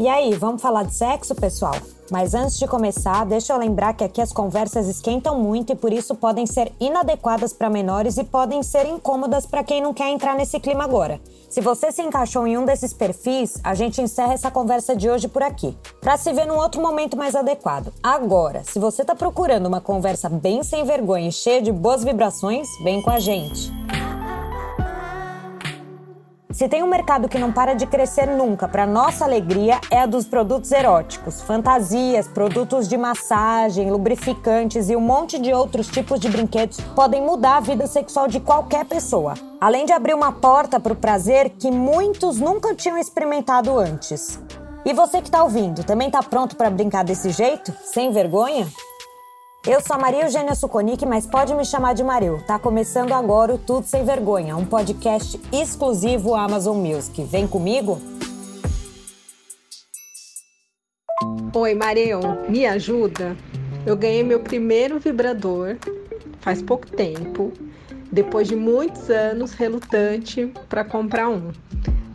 E aí, vamos falar de sexo, pessoal? Mas antes de começar, deixa eu lembrar que aqui as conversas esquentam muito e por isso podem ser inadequadas para menores e podem ser incômodas para quem não quer entrar nesse clima agora. Se você se encaixou em um desses perfis, a gente encerra essa conversa de hoje por aqui, para se ver num outro momento mais adequado. Agora, se você está procurando uma conversa bem sem vergonha e cheia de boas vibrações, vem com a gente. Se tem um mercado que não para de crescer nunca, para nossa alegria, é a dos produtos eróticos, fantasias, produtos de massagem, lubrificantes e um monte de outros tipos de brinquedos podem mudar a vida sexual de qualquer pessoa. Além de abrir uma porta para o prazer que muitos nunca tinham experimentado antes. E você que está ouvindo, também está pronto para brincar desse jeito? Sem vergonha? Eu sou a Maria Eugênia Suconic, mas pode me chamar de Maril. Tá começando agora o Tudo Sem Vergonha, um podcast exclusivo Amazon Music. Vem comigo? Oi, Maril, me ajuda? Eu ganhei meu primeiro vibrador faz pouco tempo, depois de muitos anos relutante para comprar um.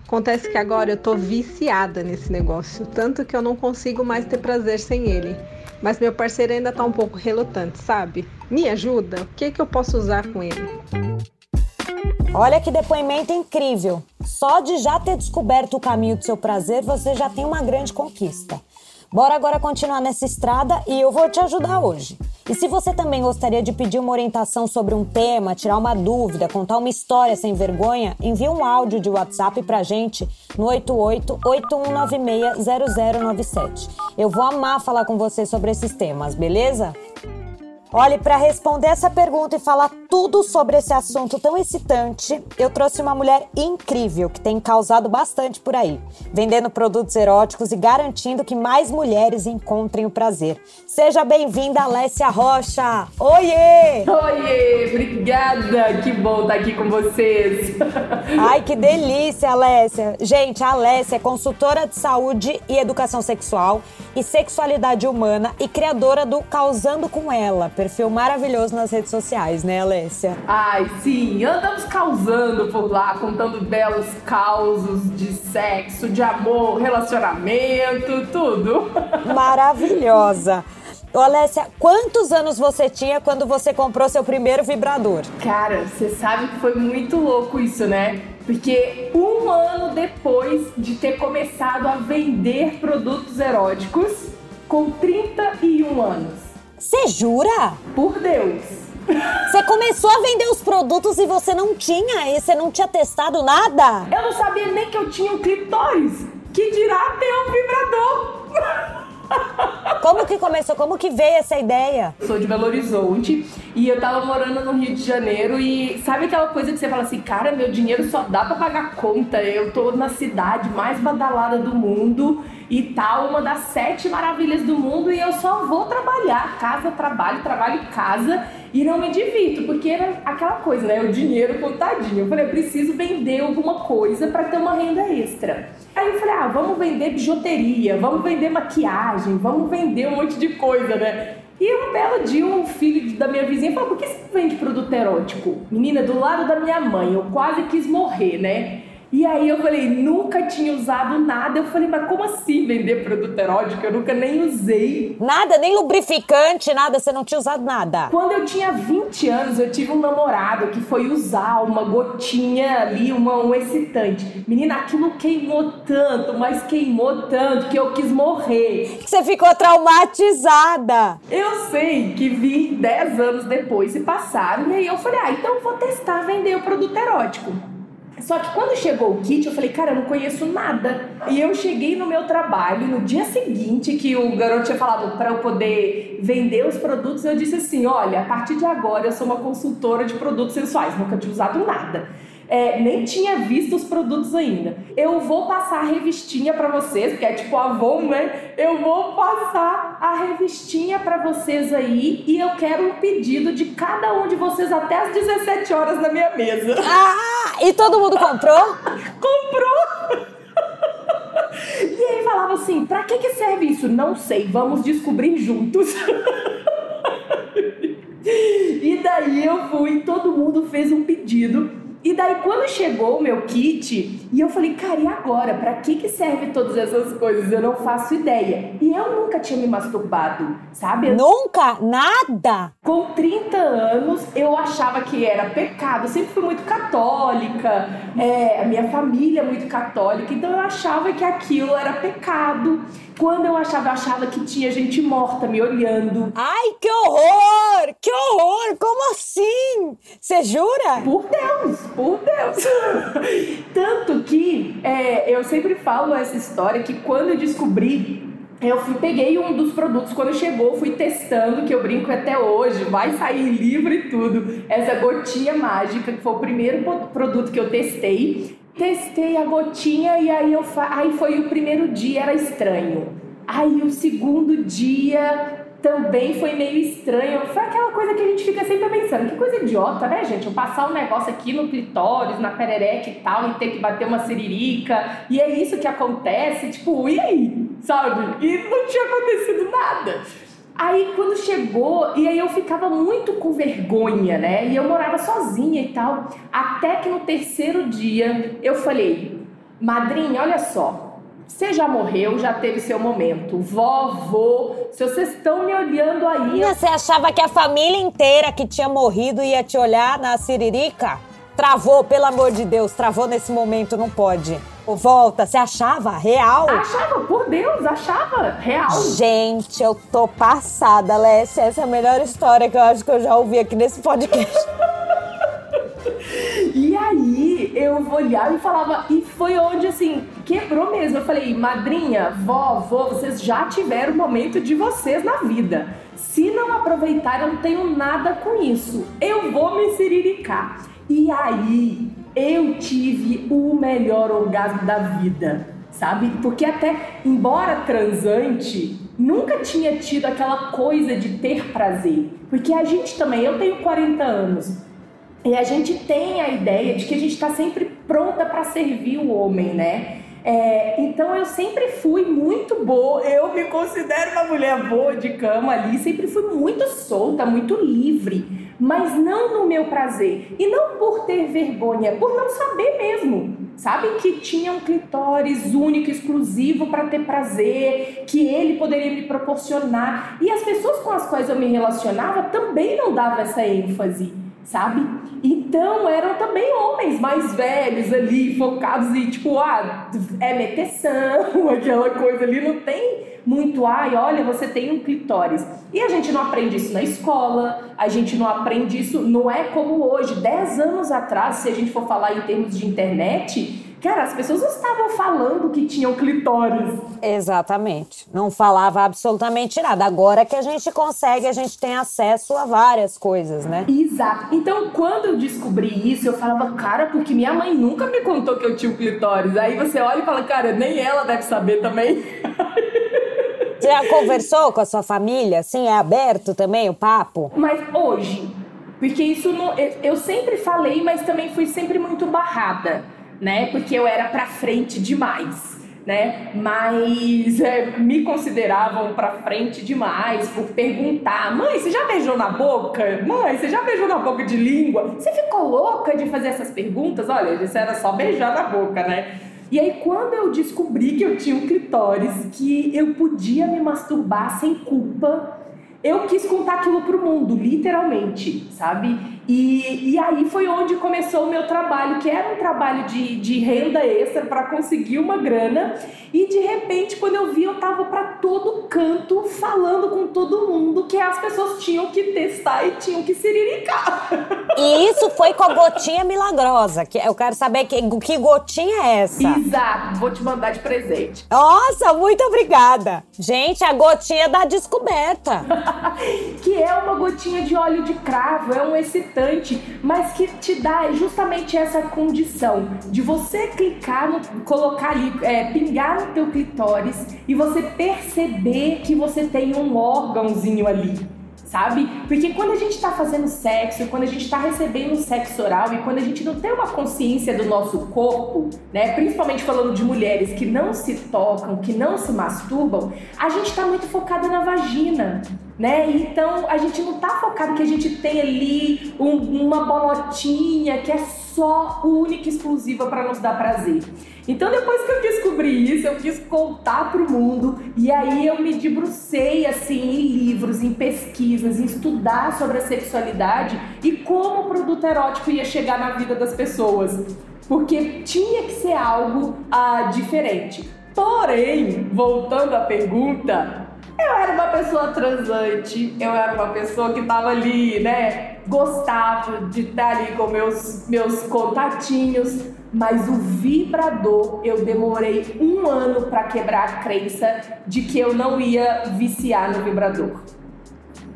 Acontece que agora eu tô viciada nesse negócio, tanto que eu não consigo mais ter prazer sem ele mas meu parceiro ainda tá um pouco relutante, sabe? Me ajuda? O que, que eu posso usar com ele? Olha que depoimento incrível! Só de já ter descoberto o caminho do seu prazer, você já tem uma grande conquista. Bora agora continuar nessa estrada e eu vou te ajudar hoje. E se você também gostaria de pedir uma orientação sobre um tema, tirar uma dúvida, contar uma história sem vergonha, envie um áudio de WhatsApp pra gente no 8881960097. Eu vou amar falar com você sobre esses temas, beleza? Olhe, para responder essa pergunta e falar tudo sobre esse assunto tão excitante, eu trouxe uma mulher incrível que tem causado bastante por aí, vendendo produtos eróticos e garantindo que mais mulheres encontrem o prazer. Seja bem-vinda, Alessia Rocha! Oiê! Oiê! Obrigada! Que bom estar aqui com vocês! Ai, que delícia, Alessia! Gente, a Alessia é consultora de saúde e educação sexual e sexualidade humana e criadora do Causando com Ela, perfil maravilhoso nas redes sociais, né, Alessia? Ai, sim, andamos causando por lá, contando belos causos de sexo, de amor, relacionamento, tudo. Maravilhosa. Ô, Alessia, quantos anos você tinha quando você comprou seu primeiro vibrador? Cara, você sabe que foi muito louco isso, né? Porque um ano depois de ter começado a vender produtos eróticos, com 31 anos. Você jura? Por Deus. Você começou a vender os produtos e você não tinha, e você não tinha testado nada? Eu não sabia nem que eu tinha um clitóris. Que dirá ter um vibrador. Como que começou? Como que veio essa ideia? Sou de Belo Horizonte e eu tava morando no Rio de Janeiro e sabe aquela coisa que você fala assim, cara, meu dinheiro só dá para pagar conta. Eu tô na cidade mais badalada do mundo e tal, uma das sete maravilhas do mundo e eu só vou trabalhar, casa, trabalho, trabalho, casa e não me divirto, porque era aquela coisa, né? O dinheiro contadinho. Eu falei, eu preciso vender alguma coisa para ter uma renda extra. Aí eu falei, ah, vamos vender bijuteria, vamos vender maquiagem, vamos vender um monte de coisa, né? E um belo dia, um filho da minha vizinha falou: por que você vende produto erótico? Menina, do lado da minha mãe, eu quase quis morrer, né? E aí eu falei, nunca tinha usado nada. Eu falei, mas como assim vender produto erótico? Eu nunca nem usei. Nada, nem lubrificante, nada, você não tinha usado nada. Quando eu tinha 20 anos, eu tive um namorado que foi usar uma gotinha ali, uma, um excitante. Menina, aquilo queimou tanto, mas queimou tanto que eu quis morrer. Você ficou traumatizada. Eu sei que vi 10 anos depois se passaram, e aí eu falei, ah, então vou testar vender o produto erótico. Só que quando chegou o kit, eu falei, cara, eu não conheço nada. E eu cheguei no meu trabalho no dia seguinte que o garoto tinha falado para eu poder vender os produtos, eu disse assim: olha, a partir de agora eu sou uma consultora de produtos sensuais, nunca tinha usado nada é, nem tinha visto os produtos ainda. Eu vou passar a revistinha para vocês, porque é tipo Avon, né? Eu vou passar a revistinha para vocês aí e eu quero um pedido de cada um de vocês até as 17 horas na minha mesa. Ah, e todo mundo comprou? comprou! E aí falava assim: pra que, que serve isso? Não sei, vamos descobrir juntos. e daí eu fui, todo mundo fez um pedido E daí, quando chegou o meu kit, e eu falei, cara, e agora? Pra que, que serve todas essas coisas? Eu não faço ideia. E eu nunca tinha me masturbado, sabe? Eu, Nunca? Nada? com 30 anos, eu achava que era pecado. Eu sempre fui muito católica, é, a minha família é muito católica, então eu achava que aquilo era pecado. Quando eu achava, eu achava que tinha gente morta me olhando. Ai, que horror! Que horror! Como assim? Você jura? Por Deus, por Deus. Tanto que é, eu sempre falo essa história que quando eu descobri, eu fui, peguei um dos produtos quando chegou, fui testando, que eu brinco até hoje, vai sair livro e tudo. Essa gotinha mágica, que foi o primeiro produto que eu testei. Testei a gotinha e aí eu fa- aí foi o primeiro dia, era estranho. Aí o segundo dia também foi meio estranho. Foi aquela coisa que a gente fica sempre pensando, que coisa idiota, né, gente? Eu passar um negócio aqui no clitóris, na perereca e tal, e ter que bater uma siririca, e é isso que acontece, tipo, e aí? Sabe? E não tinha acontecido nada. Aí quando chegou, e aí eu ficava muito com vergonha, né? E eu morava sozinha e tal. Até que no terceiro dia eu falei, madrinha, olha só, você já morreu, já teve seu momento. Vovô, se vocês estão me olhando aí. eu- Você achava que a família inteira que tinha morrido ia te olhar na siririca? Travou, pelo amor de Deus, travou nesse momento, não pode. Volta, você achava real? Achava, por Deus, achava real. Gente, eu tô passada, Lécia. Essa é a melhor história que eu acho que eu já ouvi aqui nesse podcast. E aí eu olhava e falava, e foi onde assim, quebrou mesmo. Eu falei, madrinha, vó, vô, vocês já tiveram o momento de vocês na vida. Se não aproveitar, eu não tenho nada com isso. Eu vou me siriricar. E aí eu tive o melhor orgasmo da vida, sabe? Porque até, embora transante, nunca tinha tido aquela coisa de ter prazer. Porque a gente também, eu tenho 40 anos, e a gente tem a ideia de que a gente está sempre pronta para servir o homem, né? É, então eu sempre fui muito boa, eu me considero uma mulher boa de cama ali, sempre fui muito solta, muito livre, mas não no meu prazer. E não por ter vergonha, por não saber mesmo. Sabe que tinha um clitóris único, exclusivo para ter prazer, que ele poderia me proporcionar. E as pessoas com as quais eu me relacionava também não davam essa ênfase sabe? Então eram também homens mais velhos ali, focados em tipo, ah, é meteção, aquela coisa ali, não tem muito, ai, olha, você tem um clitóris. E a gente não aprende isso na escola, a gente não aprende isso, não é como hoje, 10 anos atrás, se a gente for falar em termos de internet, cara, as pessoas não estavam falando que tinham clitóris. Exatamente. Não falava absolutamente nada. Agora que a gente consegue, a gente tem acesso a várias coisas, né? Exato. Então, quando eu descobri isso, eu falava, cara, porque minha mãe nunca me contou que eu tinha um clitóris. Aí você olha e fala, cara, nem ela deve saber também. Você já conversou com a sua família? Assim, é aberto também o papo? Mas hoje, porque isso não, eu, eu sempre falei, mas também fui sempre muito barrada, né? Porque eu era pra frente demais. Né? Mas é, me consideravam pra frente demais por perguntar: mãe, você já beijou na boca? Mãe, você já beijou na boca de língua? Você ficou louca de fazer essas perguntas? Olha, isso era só beijar na boca, né? E aí, quando eu descobri que eu tinha um clitóris, que eu podia me masturbar sem culpa, eu quis contar aquilo pro mundo, literalmente, sabe? E, e aí foi onde começou o meu trabalho, que era um trabalho de, de renda extra para conseguir uma grana. E de repente, quando eu vi, eu tava para todo canto falando com todo mundo que as pessoas tinham que testar e tinham que siriricar. E isso foi com a gotinha milagrosa. Que eu quero saber que, que gotinha é essa. Exato, vou te mandar de presente. Nossa, muito obrigada. Gente, a gotinha da descoberta. que é uma gotinha de óleo de cravo, é um excitante, mas que te dá justamente essa condição de você clicar, no, colocar ali, é, pingar no teu clitóris e você perceber que você tem um órgãozinho ali. Sabe? Porque quando a gente tá fazendo sexo, quando a gente tá recebendo sexo oral e quando a gente não tem uma consciência do nosso corpo, né? Principalmente falando de mulheres que não se tocam, que não se masturbam, a gente tá muito focada na vagina né? Então a gente não tá focado que a gente tem ali um, uma bolotinha que é só única e exclusiva para nos dar prazer. Então depois que eu descobri isso, eu quis contar pro mundo e aí eu me debrucei assim em livros, em pesquisas, em estudar sobre a sexualidade e como o produto erótico ia chegar na vida das pessoas. Porque tinha que ser algo ah, diferente. Porém, voltando à pergunta, eu era uma pessoa transante, eu era uma pessoa que tava ali, né? Gostava de estar ali com meus, meus contatinhos, mas o vibrador eu demorei um ano para quebrar a crença de que eu não ia viciar no vibrador.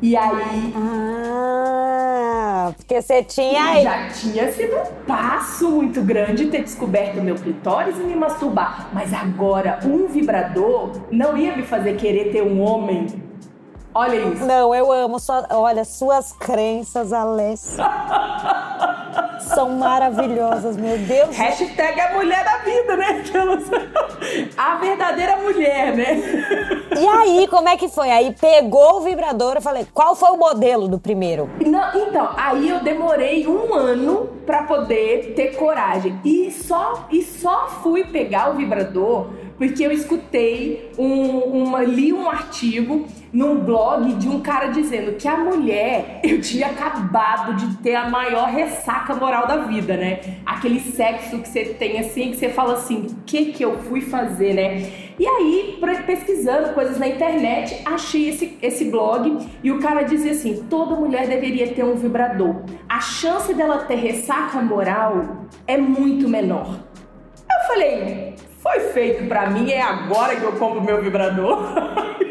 E aí. Ah, porque você tinha. Já tinha sido um passo muito grande ter descoberto meu clitóris e me masturbar. Mas agora, um vibrador não ia me fazer querer ter um homem. Olha isso. Não, eu amo. Sua, olha, suas crenças, Alessia. são maravilhosas, meu Deus. Hashtag a mulher da vida, né? A verdadeira mulher, né? E aí, como é que foi? Aí pegou o vibrador, eu falei, qual foi o modelo do primeiro? Não, então, aí eu demorei um ano para poder ter coragem. E só, e só fui pegar o vibrador porque eu escutei um, uma, li um artigo num blog de um cara dizendo que a mulher, eu tinha acabado de ter a maior ressaca moral da vida, né? Aquele sexo que você tem assim, que você fala assim, o que que eu fui fazer, né? E aí, pesquisando coisas na internet, achei esse, esse blog e o cara dizia assim: toda mulher deveria ter um vibrador. A chance dela ter ressaca moral é muito menor. Eu falei, foi feito para mim, é agora que eu compro meu vibrador.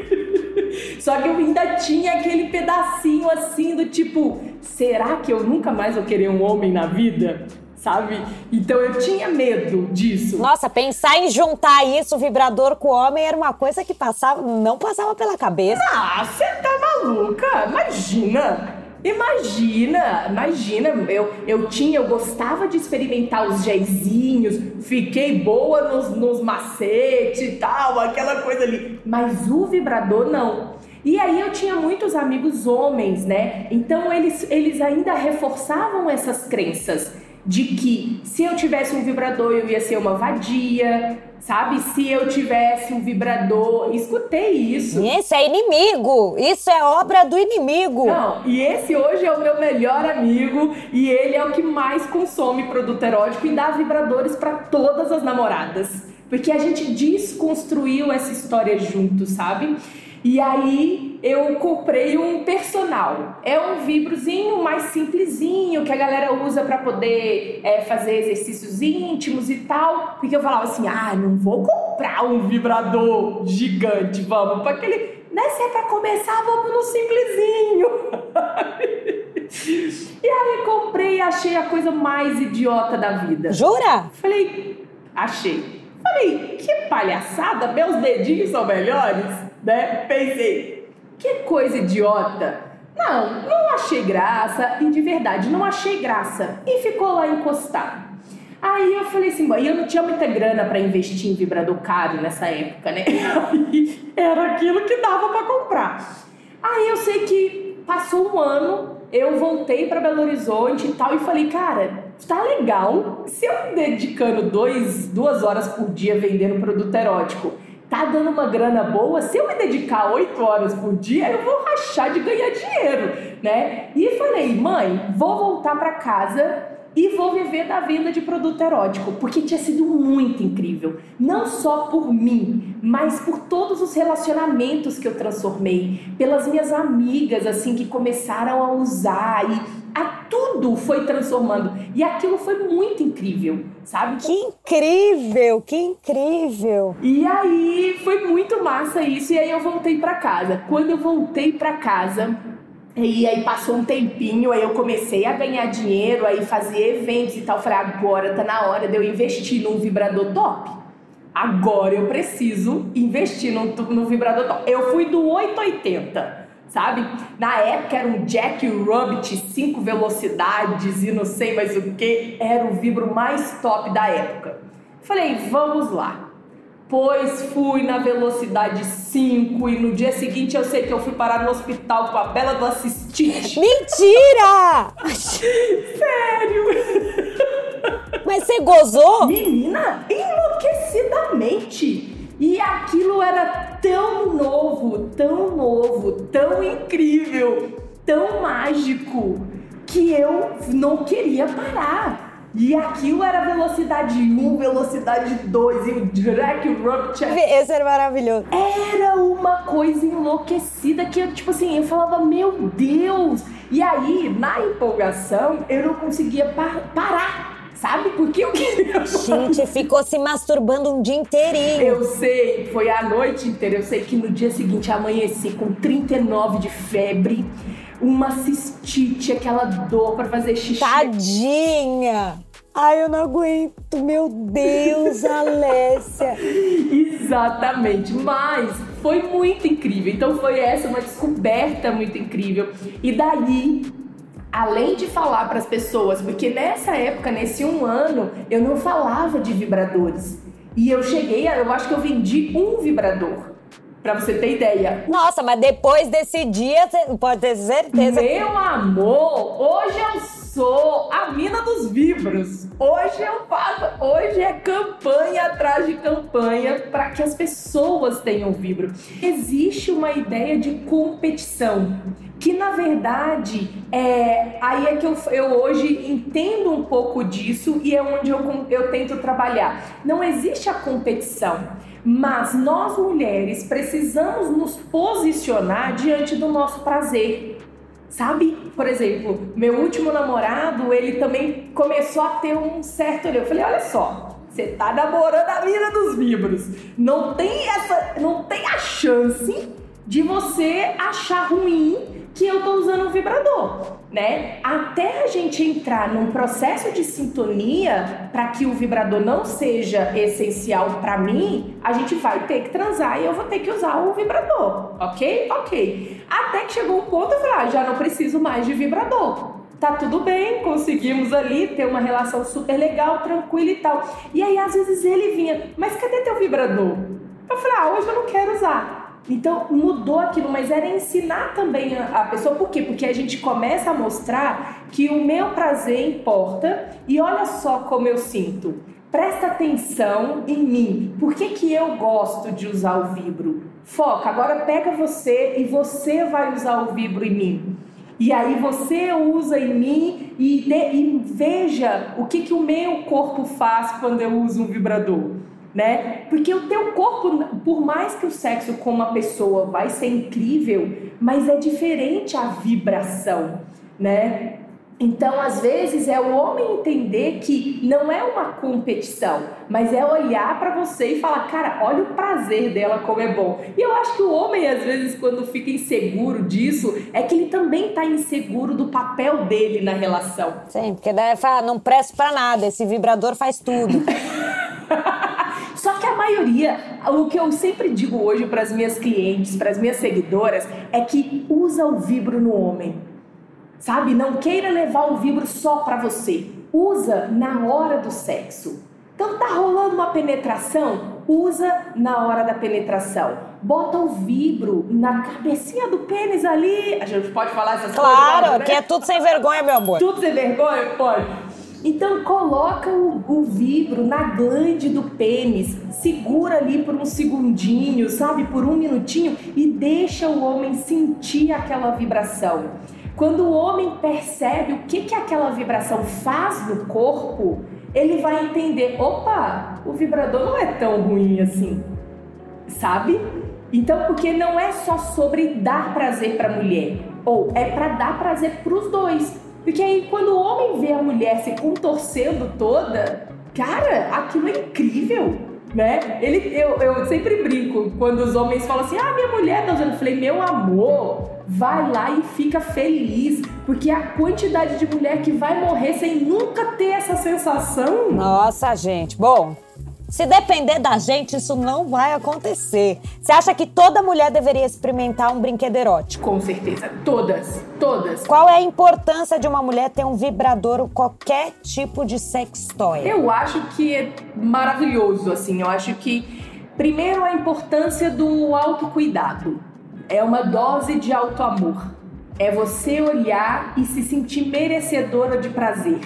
Só que eu ainda tinha aquele pedacinho assim do tipo, será que eu nunca mais vou querer um homem na vida? Sabe? Então eu tinha medo disso. Nossa, pensar em juntar isso, vibrador com homem, era uma coisa que passava, não passava pela cabeça. Ah, você tá maluca? Imagina! Imagina, imagina, eu, eu tinha, eu gostava de experimentar os jeizinhos, fiquei boa nos, nos macetes e tal, aquela coisa ali. Mas o vibrador não. E aí eu tinha muitos amigos homens, né? Então eles, eles ainda reforçavam essas crenças de que se eu tivesse um vibrador eu ia ser uma vadia, sabe? Se eu tivesse um vibrador, escutei isso. Isso é inimigo, isso é obra do inimigo. Não, e esse hoje é o meu melhor amigo e ele é o que mais consome produto erótico e dá vibradores para todas as namoradas. Porque a gente desconstruiu essa história juntos, sabe? E aí eu comprei um personal. É um vibrozinho mais simplesinho que a galera usa para poder é, fazer exercícios íntimos e tal. Porque eu falava assim: ah, não vou comprar um vibrador gigante, vamos para aquele. Né, se é para começar, vamos no simplesinho. e aí comprei e achei a coisa mais idiota da vida. Jura? Falei, achei. Falei, que palhaçada, meus dedinhos são melhores né? Pensei, que coisa idiota. Não, não achei graça e de verdade não achei graça. E ficou lá encostado. Aí eu falei assim, eu não tinha muita grana para investir em vibrador caro nessa época, né? Era aquilo que dava para comprar. Aí eu sei que passou um ano, eu voltei para Belo Horizonte e tal e falei, cara, tá legal. Se eu me dedicando dois, duas horas por dia vendendo produto erótico tá dando uma grana boa, se eu me dedicar oito horas por dia, eu vou rachar de ganhar dinheiro, né? E falei, mãe, vou voltar para casa e vou viver da venda de produto erótico, porque tinha sido muito incrível, não só por mim, mas por todos os relacionamentos que eu transformei, pelas minhas amigas assim que começaram a usar e a tudo foi transformando. E aquilo foi muito incrível, sabe? Que incrível, que incrível. E aí foi muito massa isso e aí eu voltei para casa. Quando eu voltei para casa, e aí passou um tempinho, aí eu comecei a ganhar dinheiro, aí fazia eventos e tal. Falei, agora tá na hora de eu investir num vibrador top. Agora eu preciso investir num, num vibrador top. Eu fui do 880 sabe? Na época era um Jack Rabbit, cinco velocidades e não sei mais o que, era o vibro mais top da época. Falei, vamos lá. Pois fui na velocidade 5 e no dia seguinte eu sei que eu fui parar no hospital com a bela do assistente. Mentira! Sério? Mas você gozou? Menina, enlouquecidamente. E aquilo era tão novo, tão novo, tão incrível, tão mágico, que eu não queria parar. E aquilo era velocidade 1, velocidade 2 e o Drag Rupture. Esse era maravilhoso. Era uma coisa enlouquecida que eu, tipo assim, eu falava, meu Deus! E aí, na empolgação, eu não conseguia par parar. Sabe? Porque eu queria. Gente, ficou se masturbando um dia inteirinho. Eu sei, foi a noite inteira. Eu sei que no dia seguinte amanheci com 39 de febre uma cistite, aquela dor para fazer xixi. Tadinha! Ai, eu não aguento, meu Deus, Alessia. Exatamente, mas foi muito incrível. Então foi essa uma descoberta muito incrível. E daí, além de falar para as pessoas, porque nessa época, nesse um ano, eu não falava de vibradores. E eu cheguei, eu acho que eu vendi um vibrador. Pra você ter ideia. Nossa, mas depois desse dia, pode ter certeza. Meu amor, hoje eu sou a mina dos vibros. Hoje eu faço, hoje é campanha atrás de campanha para que as pessoas tenham vibro. Existe uma ideia de competição que na verdade é aí é que eu, eu hoje entendo um pouco disso e é onde eu, eu tento trabalhar. Não existe a competição. Mas nós mulheres precisamos nos posicionar diante do nosso prazer. Sabe? Por exemplo, meu último namorado, ele também começou a ter um certo. Eu falei: olha só, você tá namorando a mina dos vibros. Não tem essa. Não tem a chance de você achar ruim que eu tô usando um vibrador, né? Até a gente entrar num processo de sintonia para que o vibrador não seja essencial para mim, a gente vai ter que transar e eu vou ter que usar o vibrador, ok? Ok. Até que chegou um ponto eu falei, ah, já não preciso mais de vibrador tá tudo bem, conseguimos ali ter uma relação super legal, tranquila e tal. E aí, às vezes, ele vinha, mas cadê teu vibrador? Eu falei, ah, hoje eu não quero usar. Então mudou aquilo, mas era ensinar também a, pessoa. Por quê? Porque a gente começa a mostrar que o meu prazer importa e olha só como eu sinto. Presta atenção em mim. Por que, que eu gosto de usar o vibro? Foca, agora pega você e você vai usar o vibro em mim. E aí você usa em mim e, de, e veja o que, que o meu corpo faz quando eu uso um vibrador né? Porque o teu corpo, por mais que o sexo com uma pessoa vai ser incrível, mas é diferente a vibração, né? Então, às vezes, é o homem entender que não é uma competição, mas é olhar para você e falar, cara, olha o prazer dela como é bom. E eu acho que o homem, às vezes, quando fica inseguro disso, é que ele também tá inseguro do papel dele na relação. Sim, porque daí fala, não presto para nada, esse vibrador faz tudo. Maioria, o que eu sempre digo hoje para as minhas clientes, para as minhas seguidoras, é que usa o vibro no homem. Sabe? Não queira levar o vibro só para você. Usa na hora do sexo. Então tá rolando uma penetração, usa na hora da penetração. Bota o vibro na cabecinha do pênis ali. A gente pode falar essas claro, coisas? Claro, né? que é tudo sem vergonha, meu amor. Tudo sem vergonha? Pode. Então coloca o, o, vibro na glande do pênis, segura ali por um segundinho, sabe, por um minutinho e deixa o homem sentir aquela vibração. Quando o homem percebe o que que aquela vibração faz no corpo, ele vai entender, opa, o vibrador não é tão ruim assim, sabe? Então, porque não é só sobre dar prazer para mulher, ou é para dar prazer para os dois. Porque aí quando o homem vê a mulher se contorcendo toda, cara, aquilo é incrível. Né? Ele, eu, eu sempre brinco quando os homens falam assim: ah, minha mulher tá usando. Eu falei, meu amor, vai lá e fica feliz, porque a quantidade de mulher que vai morrer sem nunca ter essa sensação. Nossa, gente. Bom, se depender da gente, isso não vai acontecer. Você acha que toda mulher deveria experimentar um brinquedo erótico? Com certeza, todas, todas. Qual é a importância de uma mulher ter um vibrador ou qualquer tipo de sex toy? Eu acho que é maravilhoso, assim. Eu acho que Primeiro, a importância do autocuidado. É uma dose de autoamor. É você olhar e se sentir merecedora de prazer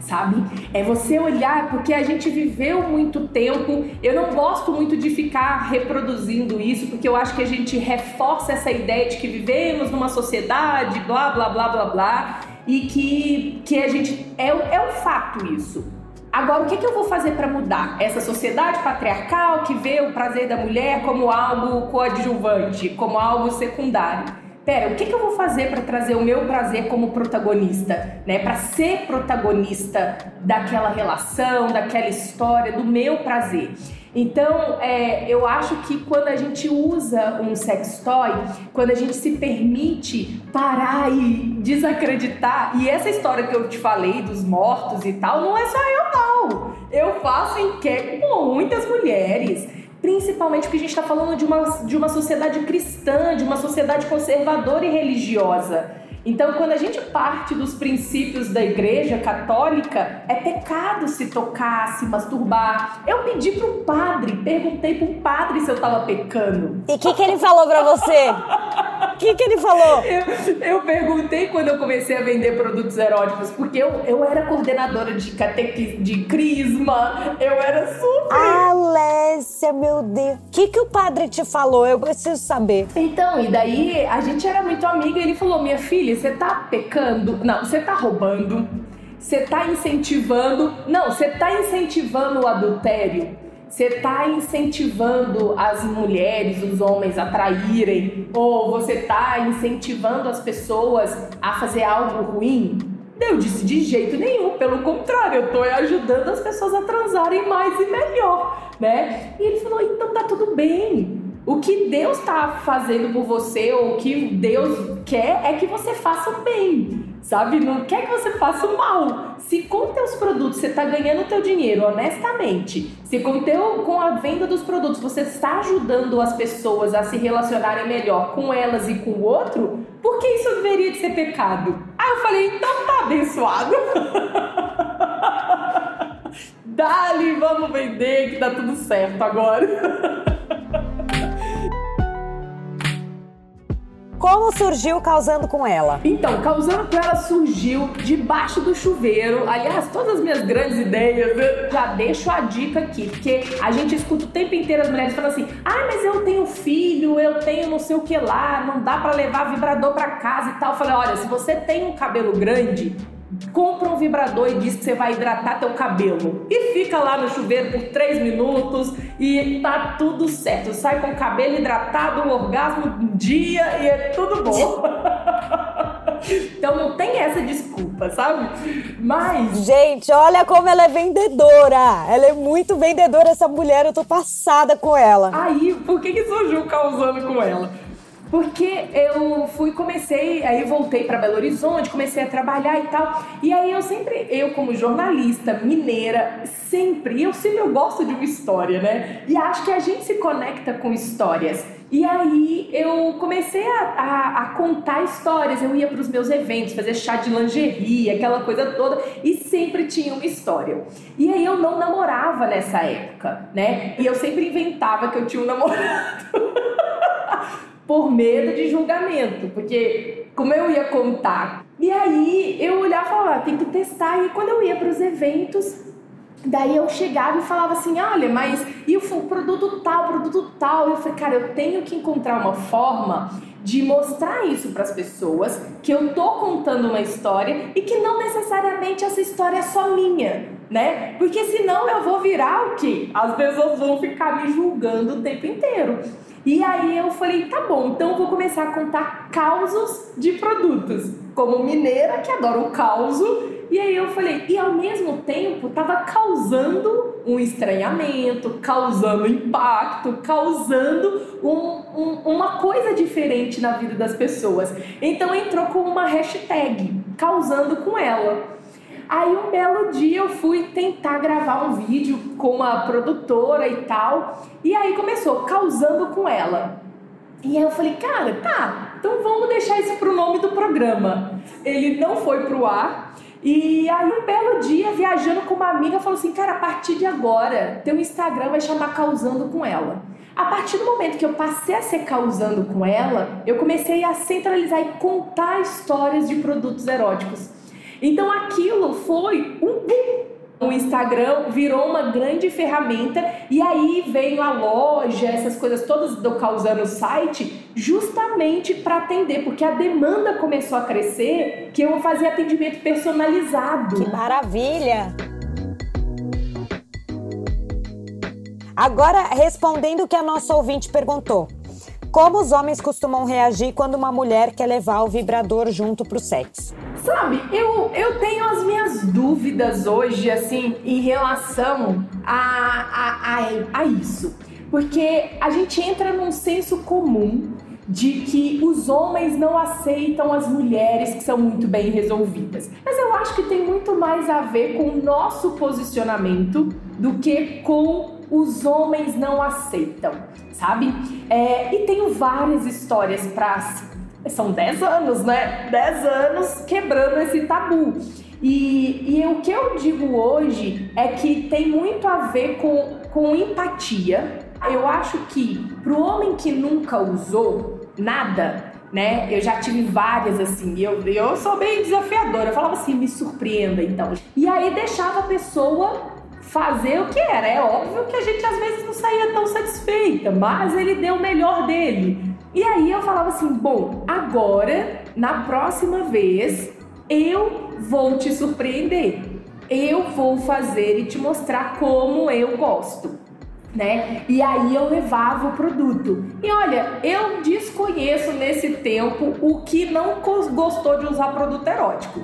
sabe? É você olhar, porque a gente viveu muito tempo. Eu não gosto muito de ficar reproduzindo isso, porque eu acho que a gente reforça essa ideia de que vivemos numa sociedade, blá, blá, blá, blá, blá, e que, que a gente. É, é um fato isso. Agora, o que, que eu vou fazer para mudar essa sociedade patriarcal que vê o prazer da mulher como algo coadjuvante, como algo secundário? Pera, o que, que eu vou fazer para trazer o meu prazer como protagonista, né? Para ser protagonista daquela relação, daquela história, do meu prazer. Então, é, eu acho que quando a gente usa um sex toy, quando a gente se permite parar e desacreditar, e essa história que eu te falei dos mortos e tal, não é só eu não. Eu faço enquete com muitas mulheres principalmente porque a gente está falando de uma, de uma sociedade cristã, de uma sociedade conservadora e religiosa. Então, quando a gente parte dos princípios da igreja católica, é pecado se tocar, se masturbar. Eu pedi pro padre, perguntei pro padre se eu tava pecando. E o que, que ele falou pra você? O que, que ele falou? Eu, eu, perguntei quando eu comecei a vender produtos eróticos, porque eu, eu era coordenadora de catequismo, de crisma, eu era super. Alessia, meu Deus. O que, que o padre te falou? Eu preciso saber. Então, e daí a gente era muito amiga e ele falou: minha filha, você tá pecando? Não, você tá roubando? Você tá incentivando? Não, você tá incentivando o adultério? Você está incentivando as mulheres, os homens a traírem? Ou você está incentivando as pessoas a fazer algo ruim? Eu disse de jeito nenhum, pelo contrário, eu estou ajudando as pessoas a transarem mais e melhor, né? E ele falou: então tá tudo bem. O que Deus está fazendo por você, ou o que Deus quer, é que você faça bem sabe? Não quer que você faça o mal. Se com teus produtos você está ganhando teu dinheiro honestamente, se com, teu, com a venda dos produtos você está ajudando as pessoas a se relacionarem melhor com elas e com o outro, por que isso deveria de ser pecado? Aí eu falei, então tá abençoado. Dali, vamos vender que tá tudo certo agora. Como surgiu Causando com Ela? Então, Causando com Ela surgiu debaixo do chuveiro. Aliás, todas as minhas grandes ideias, já deixo a dica aqui, porque a gente escuta o tempo inteiro as mulheres falando assim: ah, mas eu tenho filho, eu tenho não sei o que lá, não dá para levar vibrador para casa e tal. Eu falei: olha, se você tem um cabelo grande, compra um vibrador e diz que você vai hidratar teu cabelo. E fica lá no chuveiro por 3 minutos e tá tudo certo. Sai com o cabelo hidratado, o orgasmo um dia e é tudo bom. então não tem essa desculpa, sabe? Mas. Gente, olha como ela é vendedora. Ela é muito vendedora, essa mulher. Eu tô passada com ela. Aí, por que, que surgiu causando com ela? Porque eu fui, comecei, aí voltei para Belo Horizonte, comecei a trabalhar e tal. E aí eu sempre, eu como jornalista mineira, sempre, eu sempre eu gosto de uma história, né? E acho que a gente se conecta com histórias. E aí eu comecei a, a, a contar histórias. Eu ia para os meus eventos, fazer chá de lingerie, aquela coisa toda, e sempre tinha uma história. E aí eu não namorava nessa época, né? E eu sempre inventava que eu tinha um namorado. por medo de julgamento, porque como eu ia contar. E aí eu olhava e falava, ah, tem que testar. E quando eu ia para os eventos, daí eu chegava e falava assim, olha, mas e o produto tal, produto tal. Eu falei, cara, eu tenho que encontrar uma forma de mostrar isso para as pessoas, que eu tô contando uma história e que não necessariamente essa história é só minha, né? Porque senão eu vou virar o quê? As pessoas vão ficar me julgando o tempo inteiro. E aí eu falei, tá bom, então vou começar a contar causos de produtos. Como mineira que adora um causo. E aí eu falei, e ao mesmo tempo tava causando um estranhamento, causando impacto, causando um, um, uma coisa diferente na vida das pessoas. Então entrou com uma hashtag, causando com ela. Aí um belo dia eu fui tentar gravar um vídeo com uma produtora e tal, e aí começou causando com ela. E aí eu falei, cara, tá, então vamos deixar isso pro nome do programa. Ele não foi pro ar, E aí, um belo dia, viajando com uma amiga, falou assim: Cara, a partir de agora, teu Instagram vai chamar Causando com ela. A partir do momento que eu passei a ser causando com ela, eu comecei a centralizar e contar histórias de produtos eróticos. Então aquilo foi um boom o Instagram virou uma grande ferramenta e aí veio a loja, essas coisas todas do causando o site, justamente para atender, porque a demanda começou a crescer, que eu fazer atendimento personalizado. Que maravilha! Agora, respondendo o que a nossa ouvinte perguntou. Como os homens costumam reagir quando uma mulher quer levar o vibrador junto pro sexo? Sabe, eu, eu tenho as minhas dúvidas hoje, assim, em relação a, a, a, a isso. Porque a gente entra num senso comum de que os homens não aceitam as mulheres que são muito bem resolvidas. Mas eu acho que tem muito mais a ver com o nosso posicionamento do que com os homens não aceitam, sabe? É, e tenho várias histórias para são 10 anos, né? 10 anos quebrando esse tabu. E, e o que eu digo hoje é que tem muito a ver com, com empatia. Eu acho que pro homem que nunca usou nada, né? Eu já tive várias assim, eu, eu sou bem desafiadora. Eu falava assim, me surpreenda então. E aí deixava a pessoa fazer o que era. É óbvio que a gente às vezes não saía tão satisfeita, mas ele deu o melhor dele. E aí eu falava assim: bom, agora, na próxima vez, eu vou te surpreender. Eu vou fazer e te mostrar como eu gosto. Né? E aí eu levava o produto. E olha, eu desconheço nesse tempo o que não gostou de usar produto erótico.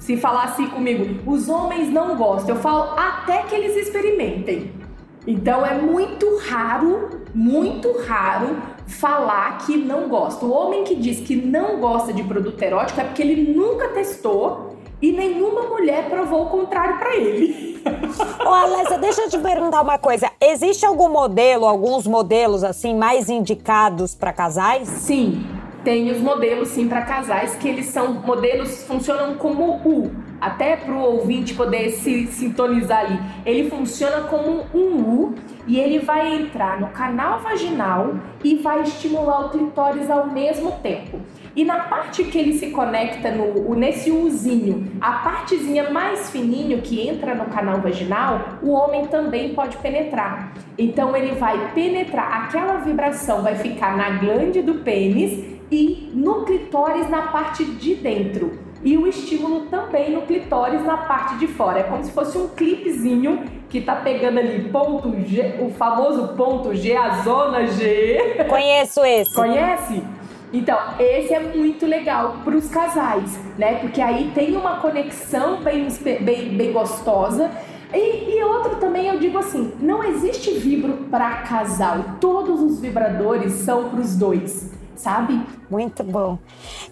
Se falar assim comigo, os homens não gostam, eu falo até que eles experimentem. Então é muito raro, muito raro falar que não gosta. O homem que diz que não gosta de produto erótico é porque ele nunca testou e nenhuma mulher provou o contrário para ele. Ô, Alessa, deixa eu te perguntar uma coisa. Existe algum modelo, alguns modelos assim mais indicados para casais? Sim, tem os modelos sim para casais que eles são modelos funcionam como U, até para o ouvinte poder se sintonizar ali. Ele funciona como um U e ele vai entrar no canal vaginal e vai estimular o clitóris ao mesmo tempo. E na parte que ele se conecta no, nesse uzinho, a partezinha mais fininho que entra no canal vaginal, o homem também pode penetrar. Então ele vai penetrar, aquela vibração vai ficar na glande do pênis e no clitóris na parte de dentro. E o estímulo também no clitóris na parte de fora. É como se fosse um clipezinho que tá pegando ali ponto G, o famoso ponto G, a zona G. Conheço esse. Conhece? Então, esse é muito legal para os casais, né? Porque aí tem uma conexão bem, bem, bem gostosa. E, e, outro também, eu digo assim: não existe vibro para casal. Todos os vibradores são para os dois sabe? Muito bom.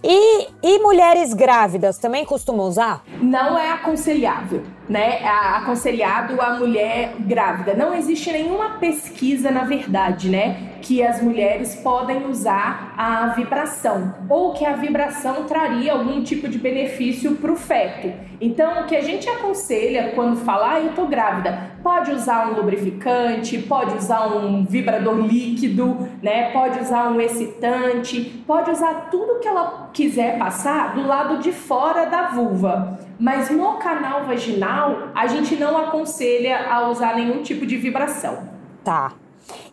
E, e mulheres grávidas também costumam usar? Não é aconselhável, né? É aconselhado a mulher grávida. Não existe nenhuma pesquisa, na verdade, né? Que as mulheres podem usar a vibração ou que a vibração traria algum tipo de benefício para o feto. Então, o que a gente aconselha quando fala, ah, eu tô grávida, pode usar um lubrificante, pode usar um vibrador líquido, né? Pode usar um excitante, pode usar tudo que ela quiser passar do lado de fora da vulva. Mas no canal vaginal, a gente não aconselha a usar nenhum tipo de vibração. Tá.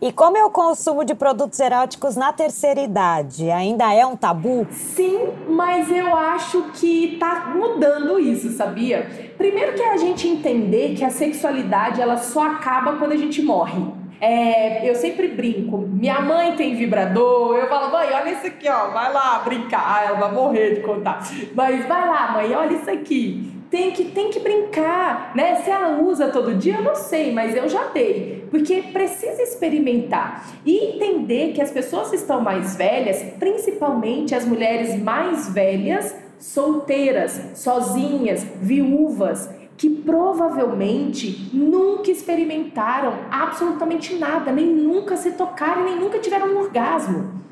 E como é o consumo de produtos eróticos na terceira idade? Ainda é um tabu? Sim, mas eu acho que tá mudando isso, sabia? Primeiro que é a gente entender que a sexualidade ela só acaba quando a gente morre. É, eu sempre brinco. Minha mãe tem vibrador. Eu falo, mãe, olha isso aqui, ó. Vai lá brincar. Ela vai morrer de contar. Mas vai lá, mãe, olha isso aqui tem que, tem que brincar, né? Se ela usa todo dia, eu não sei, mas eu já dei. Porque precisa experimentar e entender que as pessoas estão mais velhas, principalmente as mulheres mais velhas, solteiras, sozinhas, viúvas, que provavelmente nunca experimentaram absolutamente nada, nem nunca se tocaram, nem nunca tiveram um orgasmo.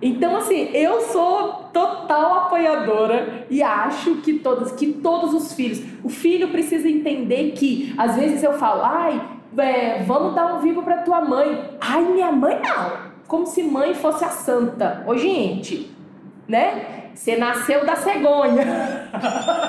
Então, assim, eu sou total apoiadora e acho que todos, que todos os filhos, o filho precisa entender que, às vezes eu falo, ai, é, vamos dar um vivo para tua mãe. Ai, minha mãe não. Como se mãe fosse a santa. Ô, gente, né? Você nasceu da cegonha.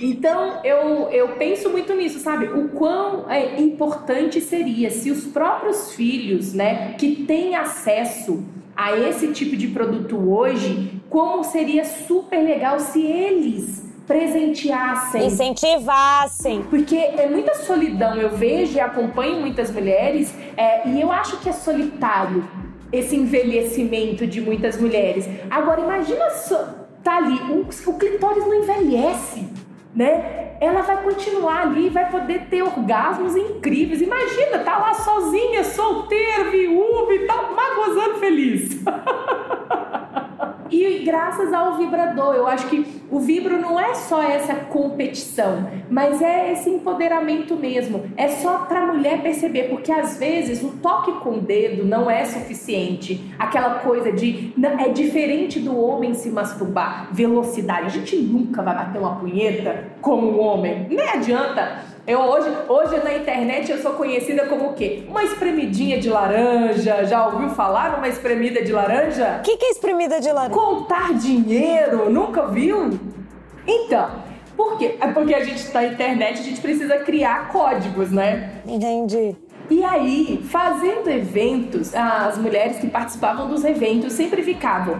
Então, eu, eu penso muito nisso, sabe? O quão é, importante seria se os próprios filhos, né, que têm acesso a esse tipo de produto hoje, como seria super legal se eles presenteassem. Incentivassem. Porque é muita solidão. Eu vejo e acompanho muitas mulheres é, e eu acho que é solitário esse envelhecimento de muitas mulheres. Agora, imagina só, tá ali, o, o clitóris não envelhece né? Ela vai continuar ali, vai poder ter orgasmos incríveis. Imagina, tá lá sozinha, solteira, viúva e tal, mas gozando feliz. E graças ao vibrador, eu acho que o vibro não é só essa competição, mas é esse empoderamento mesmo. É só para a mulher perceber, porque às vezes o toque com o dedo não é suficiente. Aquela coisa de é diferente do homem se masturbar, velocidade. A gente nunca vai bater uma punheta como um homem. Nem adianta eu hoje, hoje na internet eu sou conhecida como o quê? Uma espremidinha de laranja. Já ouviu falar numa espremida de laranja? O que, que é espremida de laranja? Contar dinheiro. Nunca viu? Então, por quê? É porque a gente está na internet, a gente precisa criar códigos, né? Entendi. E aí, fazendo eventos, as mulheres que participavam dos eventos sempre ficavam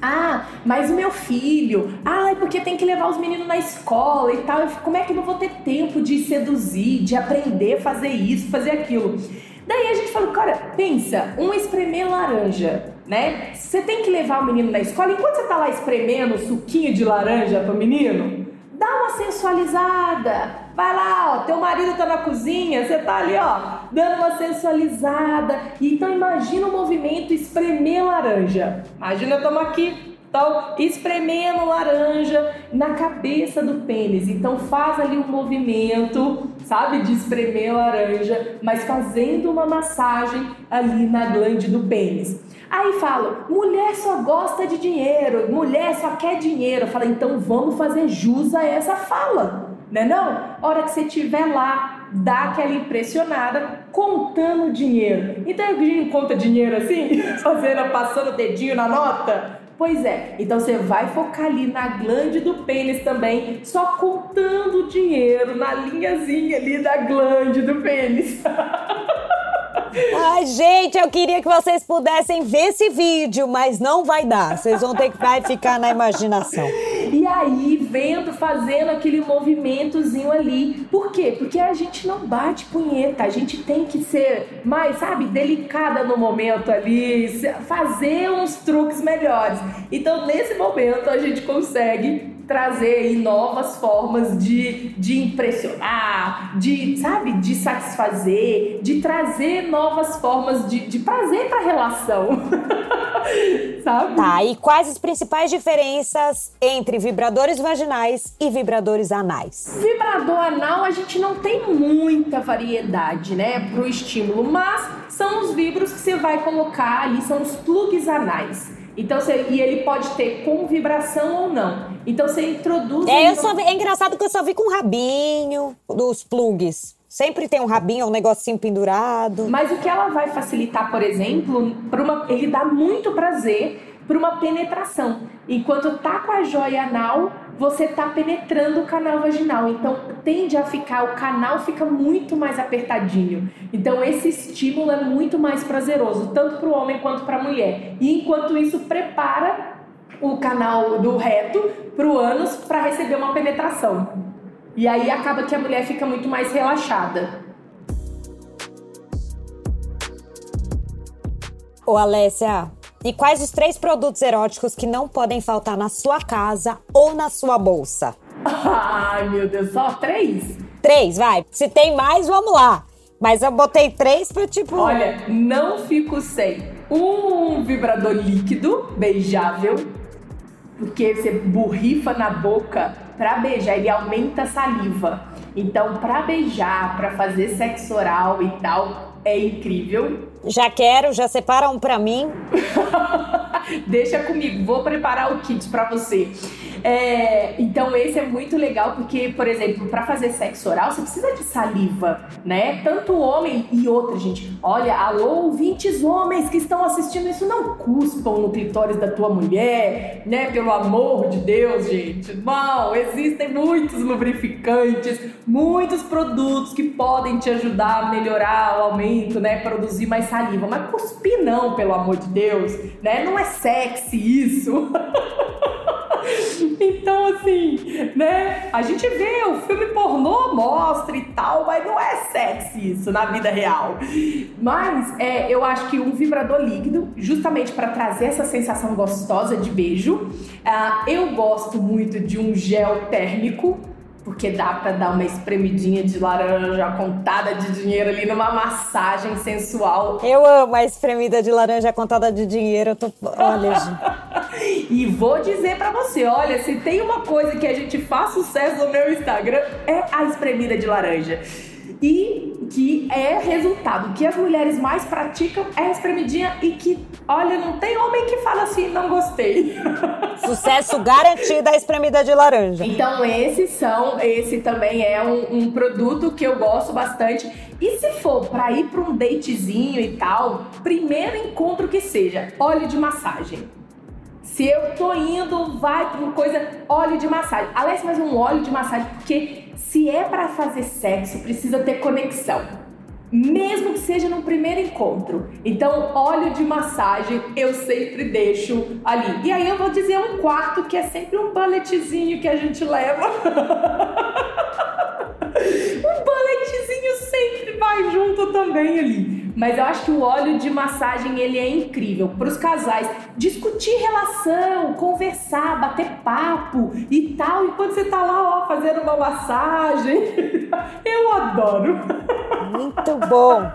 ah, mas o meu filho. Ah, porque tem que levar os meninos na escola e tal. Como é que eu não vou ter tempo de seduzir, de aprender a fazer isso, fazer aquilo? Daí a gente falou, cara, pensa, um espremer laranja, né? Você tem que levar o menino na escola, enquanto você tá lá espremendo suquinho de laranja pro menino, dá uma sensualizada. Vai lá, ó, teu marido tá na cozinha, você tá ali, ó, dando uma sensualizada. Então imagina o movimento espremer laranja. Imagina eu tomo aqui, então, espremendo laranja na cabeça do pênis. Então, faz ali um movimento, sabe, de espremer laranja, mas fazendo uma massagem ali na glande do pênis. Aí falo, mulher só gosta de dinheiro, mulher só quer dinheiro. Fala, então vamos fazer jus a essa fala, né não? Hora que você estiver lá, dá aquela impressionada contando dinheiro. Então alguém conta dinheiro assim, fazendo, passando o dedinho na nota? Pois é, então você vai focar ali na glande do pênis também, só contando dinheiro na linhazinha ali da glande do pênis. Ai, gente, eu queria que vocês pudessem ver esse vídeo, mas não vai dar. Vocês vão ter que vai ficar na imaginação. E aí, vendo, fazendo aquele movimentozinho ali. Por quê? Porque a gente não bate punheta, a gente tem que ser mais, sabe, delicada no momento ali, fazer uns truques melhores. Então, nesse momento, a gente consegue trazer aí novas formas de, de impressionar, de, sabe, de satisfazer, de trazer novas formas de, de prazer para a relação. sabe? Tá, e quais as principais diferenças entre vibradores vaginais e vibradores anais? Vibrador anal a gente não tem muita variedade, né, pro estímulo, mas são os vibros que você vai colocar ali, são os plugs anais. Então, você, e ele pode ter com vibração ou não. Então, você introduz. É, eu só vi, é engraçado que eu só vi com rabinho dos plugs. Sempre tem um rabinho, um negocinho pendurado. Mas o que ela vai facilitar, por exemplo, uma, ele dá muito prazer para uma penetração. Enquanto tá com a joia anal, você tá penetrando o canal vaginal. Então tende a ficar, o canal fica muito mais apertadinho. Então esse estímulo é muito mais prazeroso, tanto para o homem quanto para a mulher. E enquanto isso prepara o canal do reto para o ânus para receber uma penetração. E aí acaba que a mulher fica muito mais relaxada. Ô Alessia, e quais os três produtos eróticos que não podem faltar na sua casa ou na sua bolsa? Ai, meu Deus, só três? Três, vai. Se tem mais, vamos lá. Mas eu botei três pra tipo. Olha, não fico sem um vibrador líquido, beijável, porque você borrifa na boca pra beijar, ele aumenta a saliva. Então, pra beijar, pra fazer sexo oral e tal, é incrível. Já quero, já separa um para mim. Deixa comigo, vou preparar o kit para você. É, então esse é muito legal porque, por exemplo, para fazer sexo oral você precisa de saliva, né? Tanto homem e outra, gente. Olha, alô, ouvintes homens que estão assistindo isso, não cuspam no clitóris da tua mulher, né? Pelo amor de Deus, gente. Não, existem muitos lubrificantes, muitos produtos que podem te ajudar a melhorar o aumento, né? Produzir mais saliva. Mas cuspir não, pelo amor de Deus, né? Não é sexy isso. Então, assim, né? A gente vê, o filme pornô mostra e tal, mas não é sexy isso na vida real. Mas é, eu acho que um vibrador líquido, justamente para trazer essa sensação gostosa de beijo. Uh, eu gosto muito de um gel térmico porque dá para dar uma espremidinha de laranja contada de dinheiro ali numa massagem sensual. Eu amo a espremida de laranja contada de dinheiro. Eu tô... Olha, gente. e vou dizer para você, olha, se tem uma coisa que a gente faz sucesso no meu Instagram é a espremida de laranja e que é resultado que as mulheres mais praticam é a espremidinha e que, olha, não tem homem que fala assim, não gostei. Sucesso garantido a espremida de laranja. Então esses são, esse também é um, um produto que eu gosto bastante. E se for para ir para um datezinho e tal, primeiro encontro que seja óleo de massagem. Se eu tô indo, vai para uma coisa, óleo de massagem. Aliás, mais um óleo de massagem, porque se é para fazer sexo, precisa ter conexão. Mesmo que seja no primeiro encontro. Então, óleo de massagem eu sempre deixo ali. E aí eu vou dizer um quarto que é sempre um bulletzinho que a gente leva. um bulletzinho sempre vai junto também ali. Mas eu acho que o óleo de massagem ele é incrível para os casais discutir relação, conversar, bater papo e tal. Enquanto você tá lá, ó, fazendo uma massagem. eu adoro. Muito bom.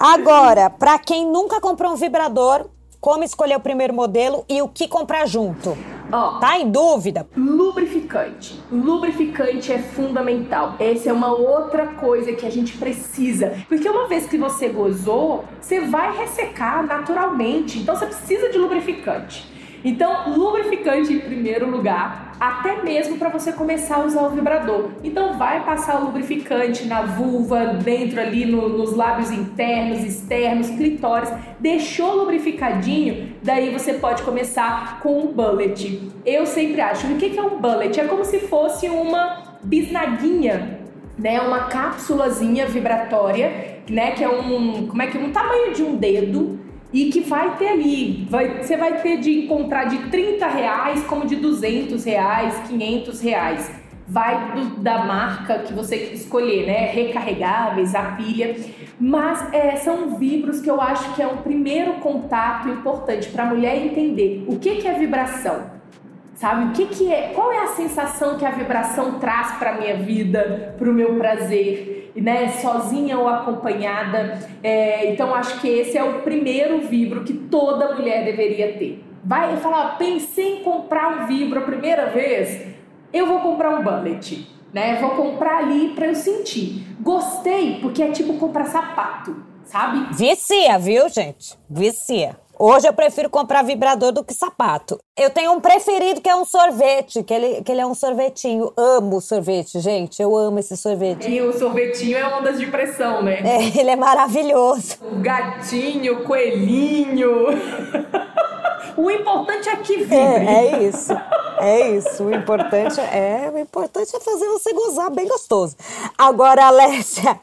Agora, para quem nunca comprou um vibrador, como escolher o primeiro modelo e o que comprar junto? Ó, tá em dúvida? Lubrificante. Lubrificante é fundamental. Essa é uma outra coisa que a gente precisa. Porque uma vez que você gozou, você vai ressecar naturalmente. Então você precisa de lubrificante. Então, lubrificante em primeiro lugar, até mesmo para você começar a usar o vibrador. Então, vai passar o lubrificante na vulva, dentro ali no, nos lábios internos, externos, clitóris. Deixou lubrificadinho, daí você pode começar com um bullet. Eu sempre acho, o que é um bullet? É como se fosse uma bisnaguinha né, uma cápsulazinha vibratória, né, que é um, como é que um tamanho de um dedo, e que vai ter ali, vai, você vai ter de encontrar de 30 reais como de 200 reais, 500 reais. Vai do, da marca que você escolher, né? Recarregáveis, a pilha. Mas é, são vibros que eu acho que é um primeiro contato importante para a mulher entender o que, que é vibração. Sabe? O que, que é? Qual é a sensação que a vibração traz para minha vida, para o meu prazer? Né, sozinha ou acompanhada. É, então acho que esse é o primeiro vibro que toda mulher deveria ter. Vai falar, pensei em comprar um vibro a primeira vez, eu vou comprar um bullet, né? Vou comprar ali para eu sentir. Gostei, porque é tipo comprar sapato, sabe? Vicia, viu, gente? Vicia. Hoje eu prefiro comprar vibrador do que sapato. Eu tenho um preferido que é um sorvete, que ele, que ele é um sorvetinho. Amo sorvete, gente. Eu amo esse sorvete. E o sorvetinho é ondas de pressão, né? É, ele é maravilhoso. O gatinho, o coelhinho. o importante é que vibre. É, é isso. É isso. O importante é, o importante é fazer você gozar bem gostoso. Agora, Alessia,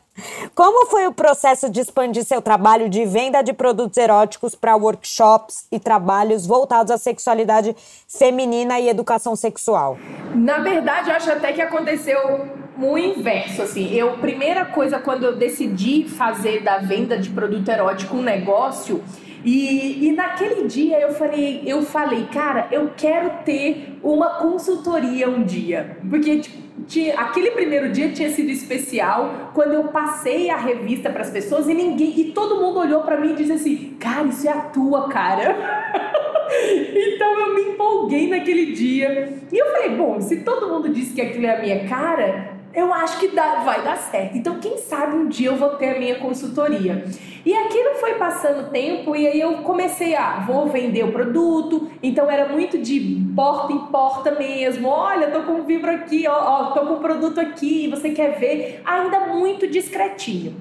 como foi o processo de expandir seu trabalho de venda de produtos eróticos para workshops e trabalhos voltados à sexualidade feminina e educação sexual? Na verdade, eu acho até que aconteceu o inverso, assim. Eu, primeira coisa, quando eu decidi fazer da venda de produto erótico um negócio, e, e naquele dia eu falei, eu falei, cara, eu quero ter uma consultoria um dia. Porque, tipo, tinha, aquele primeiro dia tinha sido especial quando eu passei a revista para as pessoas e ninguém e todo mundo olhou para mim e disse assim, cara, isso é a tua cara. então eu me empolguei naquele dia e eu falei, bom, se todo mundo disse que aquilo é a minha cara, eu acho que dá, vai dar certo. Então, quem sabe um dia eu vou ter a minha consultoria. E aquilo foi passando tempo e aí eu comecei a, vou vender o produto, então era muito de porta em porta mesmo. Olha, tô com o vibro aqui, ó, ó, tô com o produto aqui, você quer ver? Ainda muito discretinho.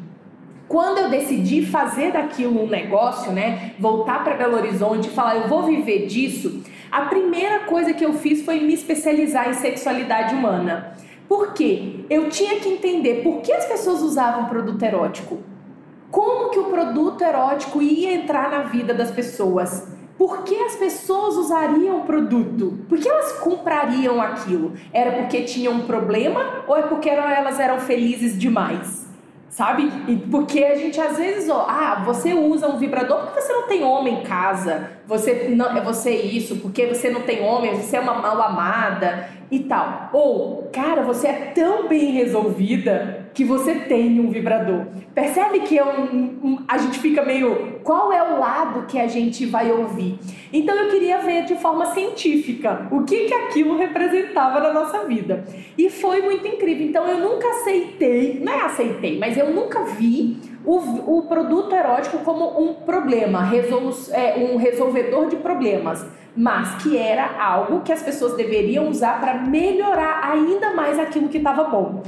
Quando eu decidi fazer daquilo um negócio, né, voltar para Belo Horizonte e falar, eu vou viver disso, a primeira coisa que eu fiz foi me especializar em sexualidade humana. Por quê? Eu tinha que entender por que as pessoas usavam produto erótico como que o produto erótico ia entrar na vida das pessoas? Por que as pessoas usariam o produto? Por que elas comprariam aquilo? Era porque tinham um problema ou é porque elas eram felizes demais? Sabe? Porque a gente às vezes, ó, ah, você usa um vibrador porque você não tem homem em casa, você não é você isso, porque você não tem homem, você é uma mal amada e tal. Ou, cara, você é tão bem resolvida que você tem um vibrador. Percebe que é um, um, a gente fica meio. Qual é o lado que a gente vai ouvir? Então eu queria ver de forma científica o que, que aquilo representava na nossa vida. E foi muito incrível. Então eu nunca aceitei, não é aceitei, mas eu nunca vi o, o produto erótico como um problema, resolu, é, um resolvedor de problemas mas que era algo que as pessoas deveriam usar para melhorar ainda mais aquilo que estava bom.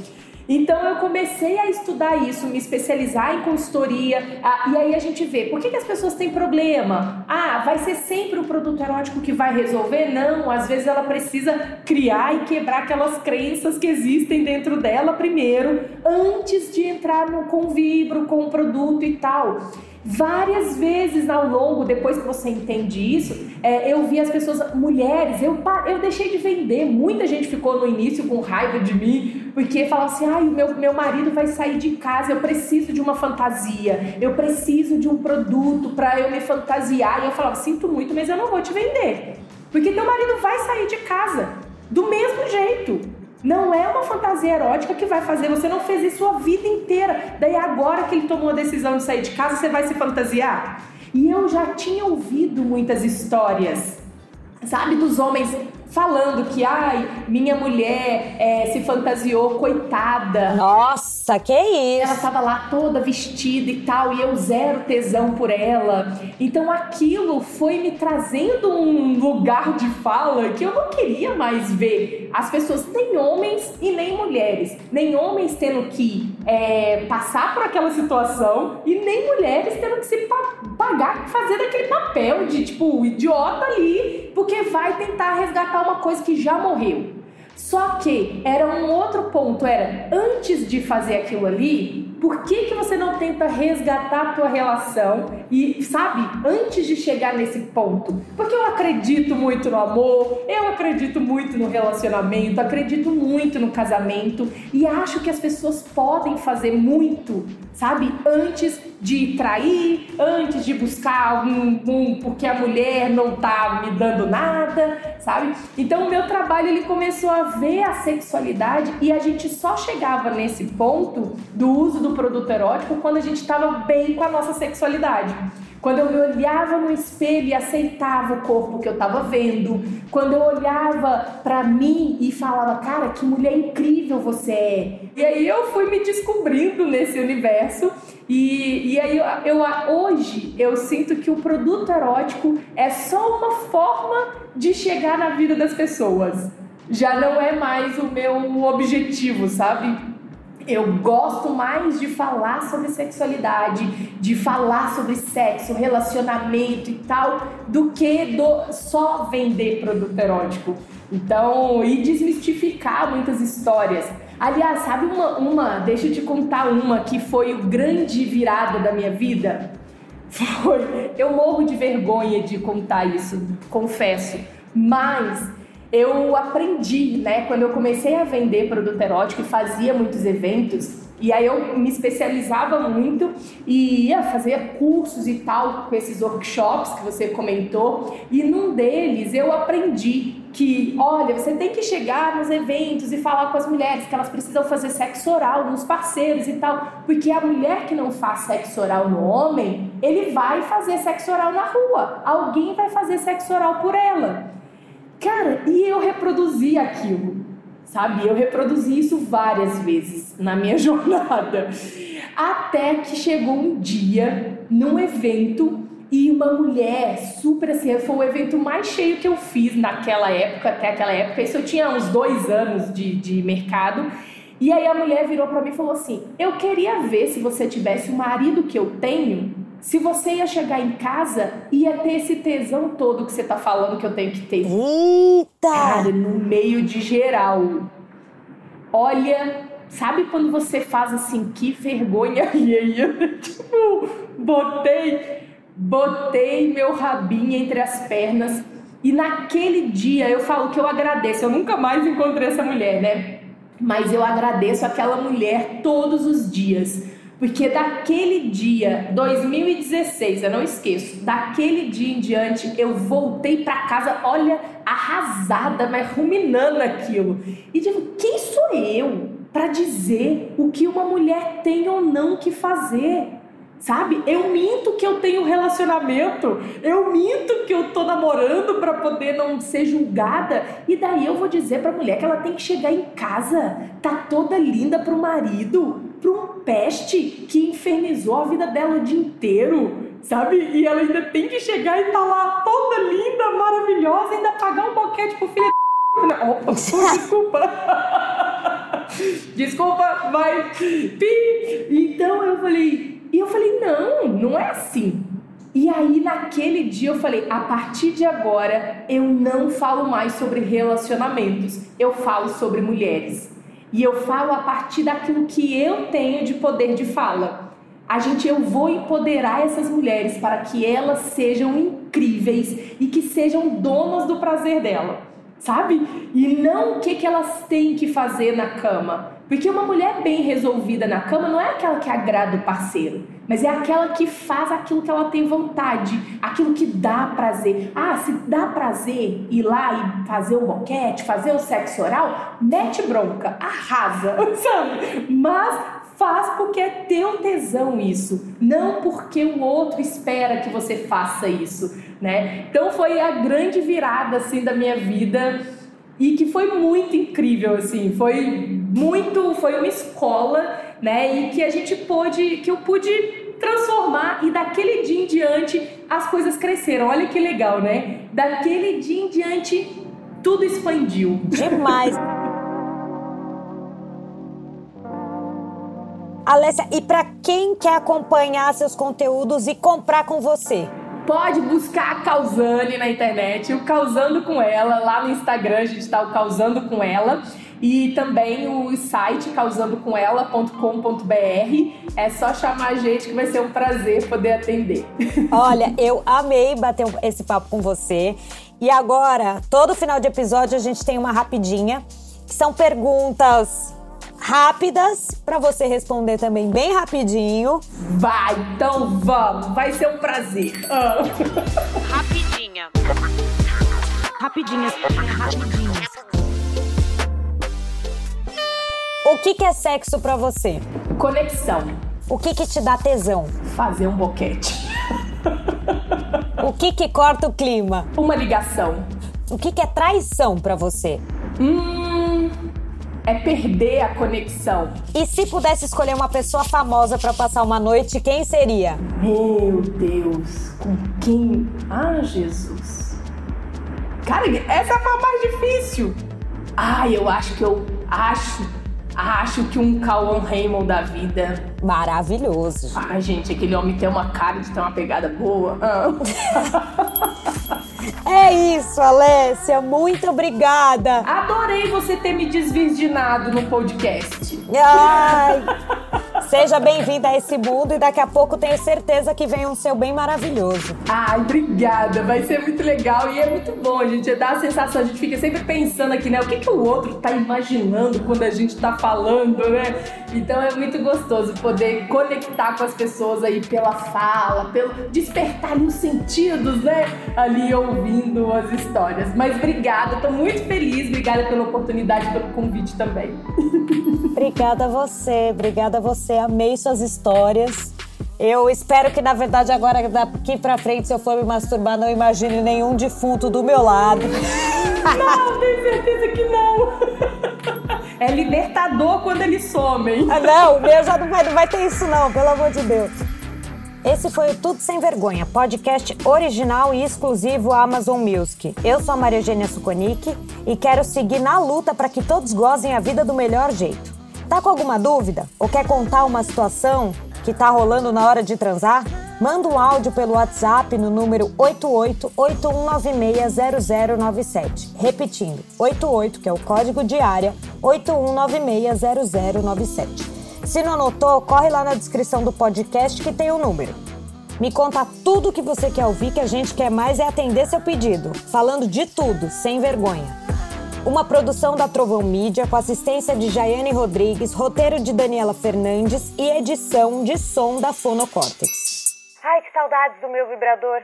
Então eu comecei a estudar isso, me especializar em consultoria, ah, e aí a gente vê por que, que as pessoas têm problema. Ah, vai ser sempre o produto erótico que vai resolver? Não, às vezes ela precisa criar e quebrar aquelas crenças que existem dentro dela primeiro, antes de entrar no convívio com o produto e tal. Várias vezes ao longo, depois que você entende isso, é, eu vi as pessoas, mulheres, eu, eu deixei de vender. Muita gente ficou no início com raiva de mim, porque falava assim: ai, meu, meu marido vai sair de casa, eu preciso de uma fantasia, eu preciso de um produto para eu me fantasiar. E eu falava: sinto muito, mas eu não vou te vender, porque teu marido vai sair de casa do mesmo jeito. Não é uma fantasia erótica que vai fazer. Você não fez isso a vida inteira. Daí agora que ele tomou a decisão de sair de casa, você vai se fantasiar? E eu já tinha ouvido muitas histórias, sabe, dos homens falando que, ai, minha mulher é, se fantasiou, coitada. Nossa, que isso! Ela tava lá toda vestida e tal, e eu zero tesão por ela. Então aquilo foi me trazendo um lugar de fala que eu não queria mais ver as pessoas, nem homens e nem mulheres, nem homens tendo que é, passar por aquela situação e nem mulheres tendo que se pagar, fazer aquele papel de tipo idiota ali, porque vai tentar resgatar uma coisa que já morreu. Só que era um outro ponto, era antes de fazer aquilo ali, por que, que você não tenta resgatar a tua relação e, sabe, antes de chegar nesse ponto? Porque eu acredito muito no amor, eu acredito muito no relacionamento, acredito muito no casamento e acho que as pessoas podem fazer muito, sabe, antes de trair, antes de buscar um, um porque a mulher não tá me dando nada, sabe? Então o meu trabalho ele começou a ver a sexualidade e a gente só chegava nesse ponto do uso do produto erótico quando a gente estava bem com a nossa sexualidade. Quando eu me olhava no espelho e aceitava o corpo que eu estava vendo, quando eu olhava para mim e falava, cara, que mulher incrível você é. E aí eu fui me descobrindo nesse universo e, e aí eu, eu, hoje eu sinto que o produto erótico é só uma forma de chegar na vida das pessoas. Já não é mais o meu objetivo, sabe? Eu gosto mais de falar sobre sexualidade, de falar sobre sexo, relacionamento e tal, do que do só vender produto erótico. Então, e desmistificar muitas histórias. Aliás, sabe uma, uma, deixa eu te contar uma que foi o grande virada da minha vida? Foi. Eu morro de vergonha de contar isso, confesso. Mas eu aprendi, né, quando eu comecei a vender produto erótico e fazia muitos eventos, e aí eu me especializava muito e ia fazer cursos e tal com esses workshops que você comentou, e num deles eu aprendi que, olha, você tem que chegar nos eventos e falar com as mulheres que elas precisam fazer sexo oral nos parceiros e tal, porque a mulher que não faz sexo oral no homem, ele vai fazer sexo oral na rua. Alguém vai fazer sexo oral por ela. Cara, e eu reproduzi aquilo sabe? Eu reproduzi isso várias vezes na minha jornada. Até que chegou um dia, num evento, e uma mulher super assim, foi o evento mais cheio que eu fiz naquela época, até aquela época. Isso eu tinha uns dois anos de, de mercado. E aí a mulher virou para mim e falou assim: Eu queria ver se você tivesse o marido que eu tenho, se você ia chegar em casa ia ter esse tesão todo que você tá falando que eu tenho que ter. Eita! Cara, no meio de geral. Olha, sabe quando você faz assim, que vergonha alheia? tipo, botei botei meu rabinho entre as pernas e naquele dia eu falo que eu agradeço. Eu nunca mais encontrei essa mulher, né? Mas eu agradeço aquela mulher todos os dias. Porque daquele dia, 2016, eu não esqueço, daquele dia em diante eu voltei para casa, olha, arrasada, mas ruminando aquilo. E digo, quem sou eu para dizer o que uma mulher tem ou não que fazer? Sabe? Eu minto que eu tenho relacionamento, eu minto que eu tô namorando para poder não ser julgada, e daí eu vou dizer pra mulher que ela tem que chegar em casa, tá toda linda pro marido, pra um peste que infernizou a vida dela o dia inteiro, sabe? E ela ainda tem que chegar e tá lá toda linda, maravilhosa, ainda pagar um boquete pro filho da... Opa, desculpa. desculpa, vai. Então eu falei, e eu falei: não, não é assim. E aí, naquele dia, eu falei: a partir de agora, eu não falo mais sobre relacionamentos, eu falo sobre mulheres. E eu falo a partir daquilo que eu tenho de poder de fala. A gente, eu vou empoderar essas mulheres para que elas sejam incríveis e que sejam donas do prazer dela, sabe? E não o que, que elas têm que fazer na cama, porque uma mulher bem resolvida na cama não é aquela que agrada o parceiro, mas é aquela que faz aquilo que ela tem vontade, aquilo que dá prazer. Ah, se dá prazer ir lá e fazer o boquete, fazer o sexo oral, mete bronca, arrasa, sabe? Mas faz porque é teu tesão isso, não porque o outro espera que você faça isso, né? Então foi a grande virada assim da minha vida e que foi muito incrível assim, foi muito, foi uma escola, né? E que a gente pôde, que eu pude transformar e daquele dia em diante as coisas cresceram. Olha que legal, né? Daquele dia em diante tudo expandiu. Demais. Alessia, e para quem quer acompanhar seus conteúdos e comprar com você? Pode buscar a Causane na internet, o Causando com Ela, lá no Instagram a gente está o Causando com Ela e também o site causandocomela.com.br. É só chamar a gente que vai ser um prazer poder atender. Olha, eu amei bater esse papo com você. E agora, todo final de episódio a gente tem uma rapidinha, que são perguntas rápidas para você responder também bem rapidinho. Vai, então vamos, vai ser um prazer. Ah. Rapidinha. Rapidinhas, rapidinhas. O que, que é sexo para você? Conexão. O que, que te dá tesão? Fazer um boquete. o que, que corta o clima? Uma ligação. O que, que é traição para você? Hum, é perder a conexão. E se pudesse escolher uma pessoa famosa para passar uma noite, quem seria? Meu Deus, com quem? Ah, Jesus. Cara, essa é a mais difícil. Ah, eu acho que eu acho Acho que um Cauan Raymond da vida. Maravilhoso. Ai, gente, aquele homem tem uma cara de ter uma pegada boa. Ah. É isso, Alessia. Muito obrigada. Adorei você ter me desvirginado no podcast. Ai. Seja bem-vinda a esse mundo e daqui a pouco tenho certeza que vem um seu bem maravilhoso. Ai, obrigada. Vai ser muito legal e é muito bom. A gente dá a sensação, a gente fica sempre pensando aqui, né? O que, que o outro tá imaginando quando a gente tá falando, né? Então é muito gostoso poder conectar com as pessoas aí pela fala, pelo despertar os sentidos, né? Ali ouvindo as histórias. Mas obrigada, tô muito feliz. Obrigada pela oportunidade, pelo convite também. Obrigada a você, obrigada a você amei suas histórias. Eu espero que, na verdade, agora daqui pra frente, se eu for me masturbar, não imagine nenhum defunto do meu lado. Não, tenho certeza que não. É libertador quando eles somem. Ah, não, o meu já não vai, não vai ter isso não, pelo amor de Deus. Esse foi o Tudo Sem Vergonha, podcast original e exclusivo Amazon Music. Eu sou a Maria Eugênia Suconic e quero seguir na luta para que todos gozem a vida do melhor jeito. Tá com alguma dúvida? Ou quer contar uma situação que tá rolando na hora de transar? Manda um áudio pelo WhatsApp no número 8881960097. Repetindo, 88, que é o código de área, 81960097. Se não anotou, corre lá na descrição do podcast que tem o um número. Me conta tudo o que você quer ouvir, que a gente quer mais é atender seu pedido, falando de tudo, sem vergonha. Uma produção da Trovão Mídia com assistência de Jaiane Rodrigues, roteiro de Daniela Fernandes e edição de som da Fonocórtex. Ai, que saudades do meu vibrador.